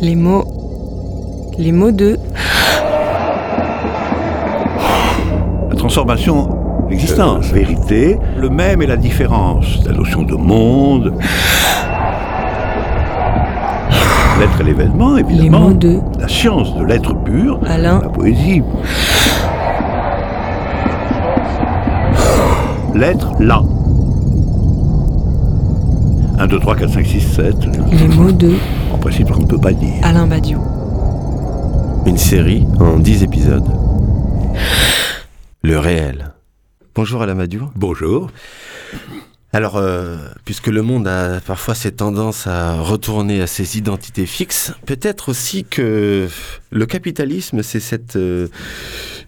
Les mots. Les mots de. La transformation, l'existence, vérité, le même et la différence, la notion de monde. L'être et l'événement, évidemment. Les mots de. La science de l'être pur. Alain. La poésie. L'être là. 1, 2, 3, 4, 5, 6, 7. Les mots de. En principe, on ne peut pas dire. Alain Badiou. Une série en 10 épisodes. Le réel. Bonjour Alain Badiou. Bonjour. Alors, euh, puisque le monde a parfois cette tendance à retourner à ses identités fixes, peut-être aussi que le capitalisme, c'est cette euh,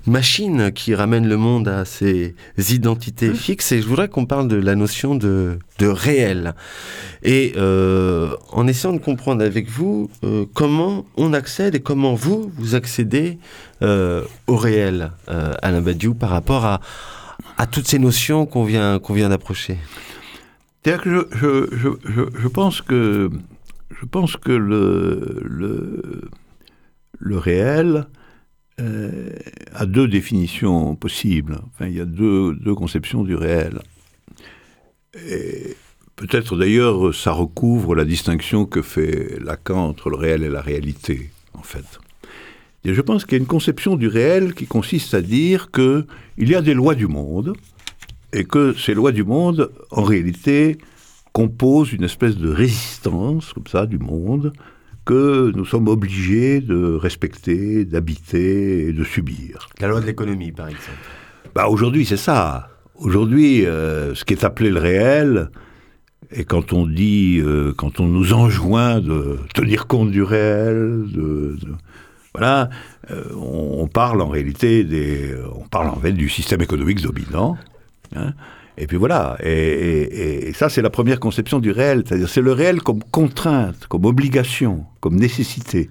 machine qui ramène le monde à ses identités fixes. Et je voudrais qu'on parle de la notion de, de réel. Et euh, en essayant de comprendre avec vous euh, comment on accède et comment vous, vous accédez euh, au réel, Alain Badiou, par rapport à, à toutes ces notions qu'on vient, qu'on vient d'approcher. C'est-à-dire que je, je, je, je, je pense que, je pense que le, le, le réel euh, a deux définitions possibles. Enfin, il y a deux, deux conceptions du réel. Et peut-être d'ailleurs ça recouvre la distinction que fait Lacan entre le réel et la réalité, en fait. Et je pense qu'il y a une conception du réel qui consiste à dire qu'il y a des lois du monde, et que ces lois du monde, en réalité, composent une espèce de résistance, comme ça, du monde, que nous sommes obligés de respecter, d'habiter et de subir. La loi de l'économie, par exemple. Bah, aujourd'hui, c'est ça. Aujourd'hui, euh, ce qui est appelé le réel, et quand on dit, euh, quand on nous enjoint de tenir compte du réel, de, de voilà, euh, on, on, parle en réalité des, on parle en fait du système économique dominant. Hein, et puis voilà, et, ça c'est la première conception du réel, c'est-à-dire c'est le réel comme contrainte, comme obligation, comme nécessité.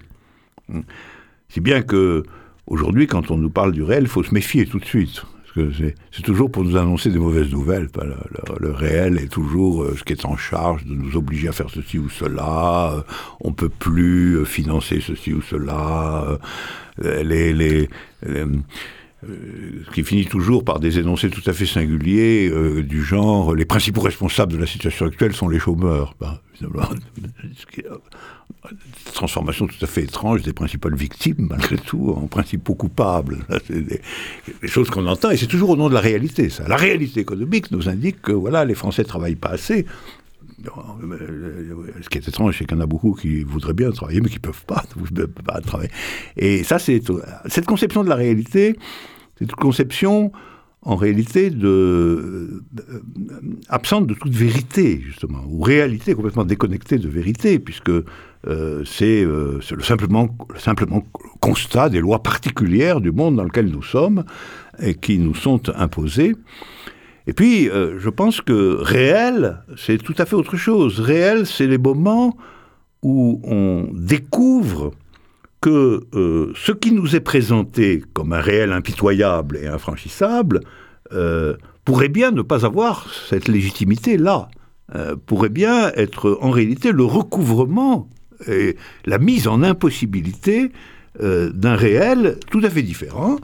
Si bien que aujourd'hui, quand on nous parle du réel, il faut se méfier tout de suite. Parce que c'est toujours pour nous annoncer des mauvaises nouvelles. Le, réel est toujours euh, ce qui est en charge de nous obliger à faire ceci ou cela. Euh, on peut plus euh, financer ceci ou cela. Les, les, les qui finit toujours par des énoncés tout à fait singuliers euh, du genre les principaux responsables de la situation actuelle sont les chômeurs. Ben, transformation tout à fait étrange des principales victimes, malgré tout, en principaux coupables. C'est des, choses qu'on entend, et c'est toujours au nom de la réalité. Ça. La réalité économique nous indique que voilà, les Français ne travaillent pas assez. Ce qui est étrange, c'est qu'il y en a beaucoup qui voudraient bien travailler, mais qui ne peuvent pas, travailler. Et ça, c'est cette conception de la réalité, c'est une conception en réalité euh, absente de toute vérité, justement, ou réalité complètement déconnectée de vérité, puisque euh, c'est euh, le simplement, simplement constat des lois particulières du monde dans lequel nous sommes et qui nous sont imposées. Et puis, euh, je pense que réel, c'est tout à fait autre chose. Réel, c'est les moments où on découvre que euh, ce qui nous est présenté comme un réel impitoyable et infranchissable euh, pourrait bien ne pas avoir cette légitimité-là, pourrait bien être en réalité le recouvrement et la mise en impossibilité d'un réel tout à fait différent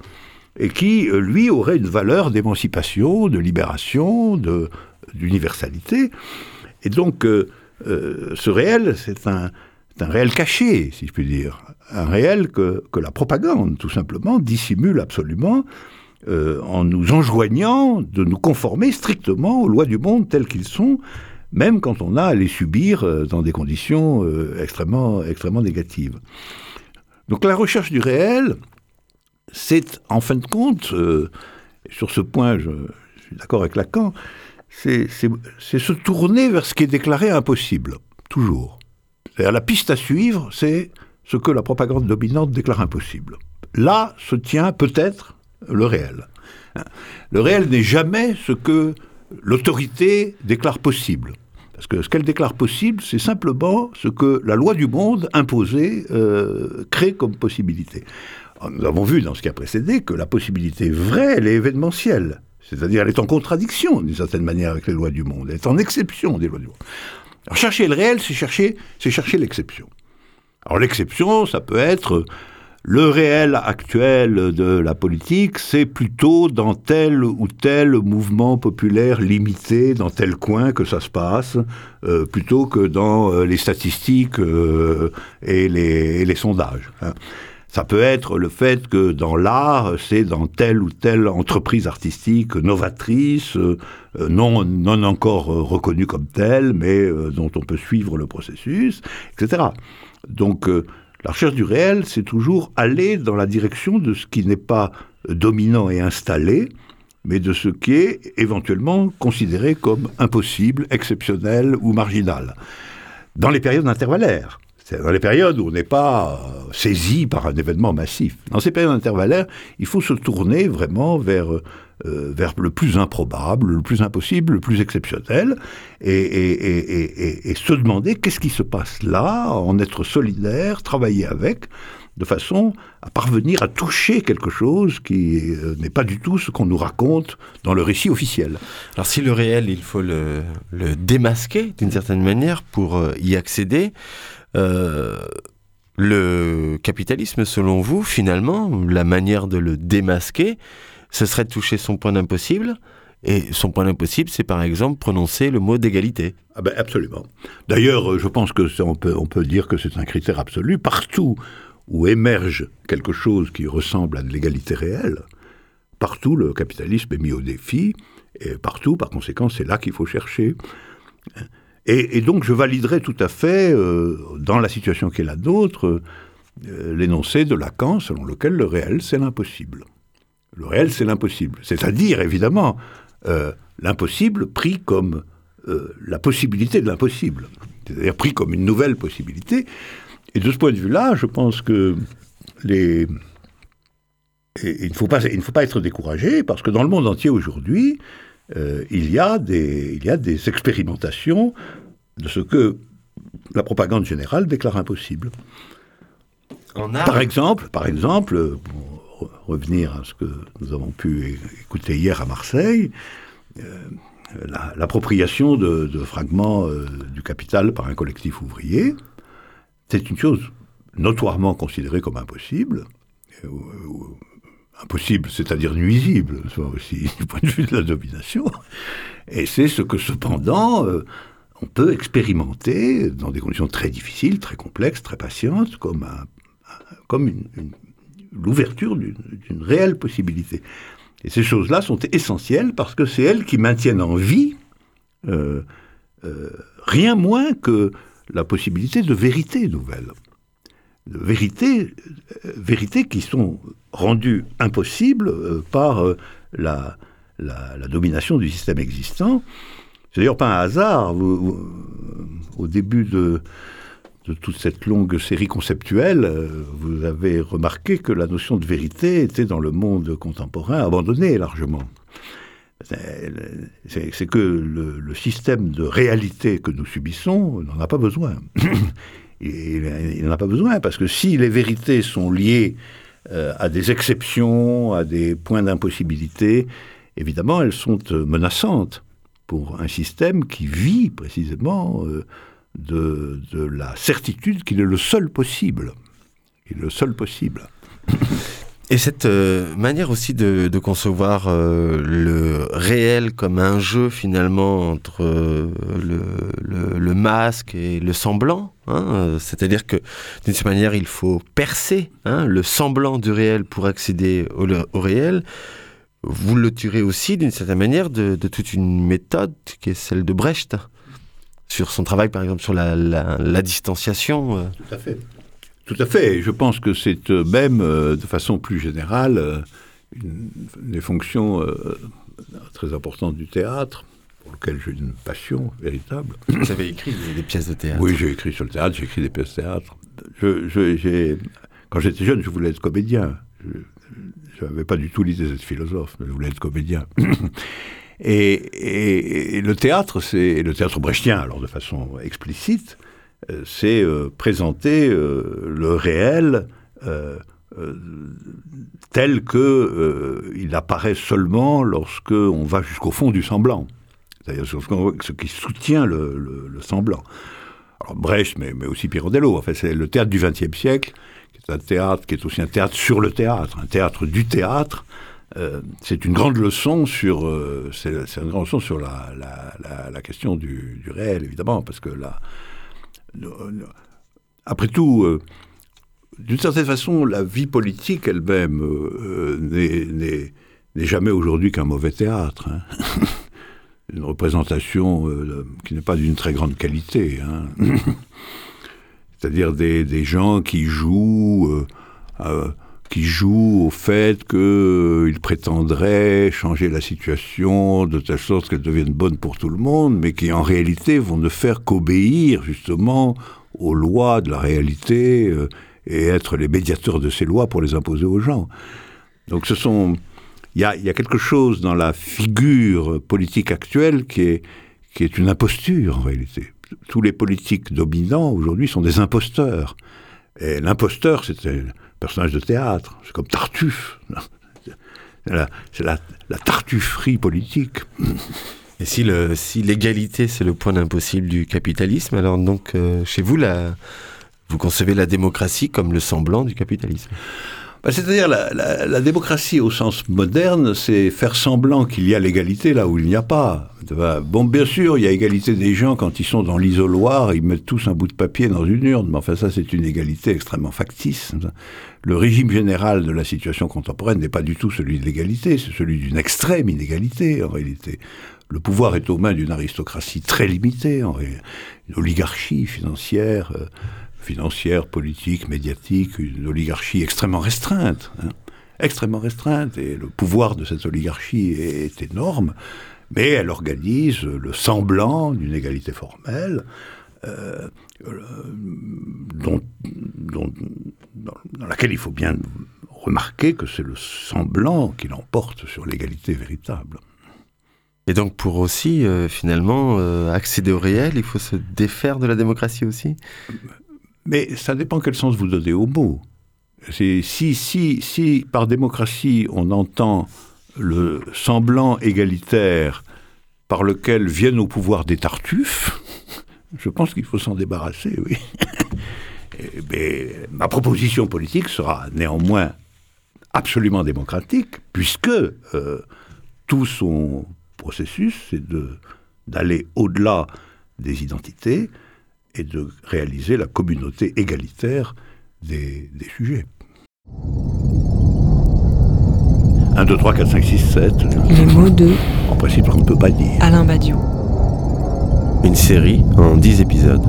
et qui, lui, aurait une valeur d'émancipation, de libération, d'universalité. Et donc, euh, euh, ce réel, c'est un, un réel caché, si je puis dire un réel que, que, la propagande, tout simplement, dissimule absolument euh, en nous enjoignant de nous conformer strictement aux lois du monde telles qu'ils sont, même quand on a à les subir euh, dans des conditions euh, extrêmement, extrêmement négatives. Donc la recherche du réel, c'est en fin de compte, euh, sur ce point je, suis d'accord avec Lacan, c'est se tourner vers ce qui est déclaré impossible, toujours. La piste à suivre, c'est ce que la propagande dominante déclare impossible. Là se tient peut-être le réel. Le réel n'est jamais ce que l'autorité déclare possible. Parce que ce qu'elle déclare possible, c'est simplement ce que la loi du monde imposée euh, crée comme possibilité. Nous avons vu dans ce qui a précédé que la possibilité vraie, elle est événementielle. C'est-à-dire, elle est en contradiction, d'une certaine manière, avec les lois du monde. Elle est en exception des lois du monde. Alors, chercher le réel, c'est chercher, c'est chercher l'exception. Alors l'exception, ça peut être le réel actuel de la politique, c'est plutôt dans tel ou tel mouvement populaire limité, dans tel coin que ça se passe, euh, plutôt que dans euh, les statistiques euh, et, les, et, les, sondages. Hein. Ça peut être le fait que dans l'art, c'est dans telle ou telle entreprise artistique novatrice, non, non encore reconnue comme telle, mais dont on peut suivre le processus, etc. Donc la recherche du réel, c'est toujours aller dans la direction de ce qui n'est pas dominant et installé, mais de ce qui est éventuellement considéré comme impossible, exceptionnel ou marginal. Dans les périodes intervallaires, c'est dans les périodes où on n'est pas euh, saisi par un événement massif. Dans ces périodes intervallaires, il faut se tourner vraiment vers euh, euh, vers le plus improbable, le plus impossible, le plus exceptionnel, et, se demander qu'est-ce qui se passe là, en être solidaire, travailler avec, de façon à parvenir à toucher quelque chose qui n'est pas du tout ce qu'on nous raconte dans le récit officiel. Alors si le réel, il faut le, démasquer d'une certaine manière pour y accéder, le capitalisme, selon vous, finalement, la manière de le démasquer, ce serait de toucher son point d'impossible. Et son point d'impossible, c'est par exemple prononcer le mot d'égalité. Ah ben absolument. D'ailleurs, euh, je pense que on peut, on peut dire que c'est un critère absolu. Partout où émerge quelque chose qui ressemble à de l'égalité réelle, partout le capitalisme est mis au défi, et partout, par conséquent, c'est là qu'il faut chercher. Et, donc, je validerai tout à fait, euh, dans la situation qui est la nôtre, euh, l'énoncé de Lacan selon lequel le réel, c'est l'impossible. Le réel, c'est l'impossible. C'est-à-dire, évidemment, euh, l'impossible pris comme la possibilité de l'impossible. C'est-à-dire pris comme une nouvelle possibilité. Et de ce point de vue-là, je pense que les... il ne faut pas être découragé parce que dans le monde entier aujourd'hui, euh, il, y a des, il y a des expérimentations de ce que la propagande générale déclare impossible. Par exemple, par exemple, revenir à ce que nous avons pu écouter hier à Marseille, euh, l'appropriation de, fragments euh, du capital par un collectif ouvrier, c'est une chose notoirement considérée comme impossible, impossible, c'est-à-dire nuisible, aussi du point de vue de la domination, et c'est ce que cependant on peut expérimenter dans des conditions très difficiles, très complexes, très patientes, comme, l'ouverture d'une réelle possibilité. Et ces choses-là sont essentielles parce que c'est elles qui maintiennent en vie euh, euh, rien moins que la possibilité de vérité nouvelle. De vérité, euh, vérité qui sont rendues impossibles par la, la, domination du système existant. C'est d'ailleurs pas un hasard. au début de, toute cette longue série conceptuelle, euh, vous avez remarqué que la notion de vérité était dans le monde contemporain abandonnée largement. C'est que le, système de réalité que nous subissons n'en a pas besoin. Il n'en a pas besoin parce que si les vérités sont liées euh, à des exceptions, à des points d'impossibilité, évidemment, elles sont euh, menaçantes pour un système qui vit précisément de, la certitude qu'il est le seul possible. Il est le seul possible. Et cette euh, manière aussi de, concevoir euh, le réel comme un jeu finalement entre euh, le, masque et le semblant, hein, c'est-à-dire que d'une certaine manière il faut percer hein, le semblant du réel pour accéder au, réel, vous le tirez aussi d'une certaine manière de, toute une méthode qui est celle de Brecht sur son travail, par exemple, sur la, distanciation. Euh. Tout à fait. Tout à fait. Je pense que c'est euh, même, euh, de façon plus générale, une, des fonctions très importantes du théâtre, pour lequel j'ai une passion véritable. Vous avez écrit des, pièces de théâtre Oui, j'ai écrit sur le théâtre, j'ai écrit des pièces de théâtre. Je, quand j'étais jeune, je voulais être comédien. Je n'avais pas du tout l'idée d'être philosophe, mais je voulais être comédien. Et, le théâtre, c'est le théâtre brechtien, alors de façon explicite, euh, c'est euh, présenter euh, le réel tel que il apparaît seulement lorsque on va jusqu'au fond du semblant, c'est-à-dire ce qui soutient le, semblant. Brecht, mais, aussi Pirandello. En fait, c'est le théâtre du XXe siècle, qui est un théâtre qui est aussi un théâtre sur le théâtre, un théâtre du théâtre. Euh, c'est une grande leçon sur, euh, c'est, une grande leçon sur la, question du, réel, évidemment, parce que là, après tout, euh, d'une certaine façon, la vie politique elle-même n'est, jamais aujourd'hui qu'un mauvais théâtre. Hein. une représentation euh, qui n'est pas d'une très grande qualité. Hein. C'est-à-dire des, des, gens qui jouent, euh, euh, qui jouent au fait qu'ils prétendraient changer la situation de telle sorte qu'elle devienne bonne pour tout le monde, mais qui en réalité vont ne faire qu'obéir justement aux lois de la réalité et être les médiateurs de ces lois pour les imposer aux gens. Donc ce sont il y a, quelque chose dans la figure politique actuelle qui est, une imposture en réalité. Tous les politiques dominants aujourd'hui sont des imposteurs. Et l'imposteur, c'est un personnage de théâtre. C'est comme Tartuffe. C'est la, tartufferie politique. Et si, l'égalité, c'est le point d'impossible du capitalisme, alors donc, euh, chez vous, vous concevez la démocratie comme le semblant du capitalisme? Bah, c'est-à-dire la, démocratie au sens moderne, c'est faire semblant qu'il y a l'égalité là où il n'y a pas. Bon, bien sûr, il y a égalité des gens quand ils sont dans l'isoloir, ils mettent tous un bout de papier dans une urne, mais enfin ça c'est une égalité extrêmement factice. Le régime général de la situation contemporaine n'est pas du tout celui de l'égalité, c'est celui d'une extrême inégalité en réalité. Le pouvoir est aux mains d'une aristocratie très limitée, en une oligarchie financière. Euh, financière, politique, médiatique, une oligarchie extrêmement restreinte. Hein. extrêmement restreinte. Et le pouvoir de cette oligarchie est énorme, mais elle organise le semblant d'une égalité formelle. Euh, euh, dont, dans, laquelle il faut bien remarquer que c'est le semblant qui l'emporte sur l'égalité véritable. Et donc pour aussi, euh, finalement, accéder au réel, il faut se défaire de la démocratie aussi? Mais ça dépend quel sens vous donnez au mot. Si, par démocratie on entend le semblant égalitaire par lequel viennent au pouvoir des tartuffes, je pense qu'il faut s'en débarrasser, oui. Mais ma proposition politique sera néanmoins absolument démocratique, puisque euh, tout son processus, c'est d'aller au-delà des identités, et de réaliser la communauté égalitaire des, des sujets. 1, 2, 3, 4, 5, 6, 7. Les mots de. En principe, on ne peut pas dire. Alain Badiou. Une série en 10 épisodes.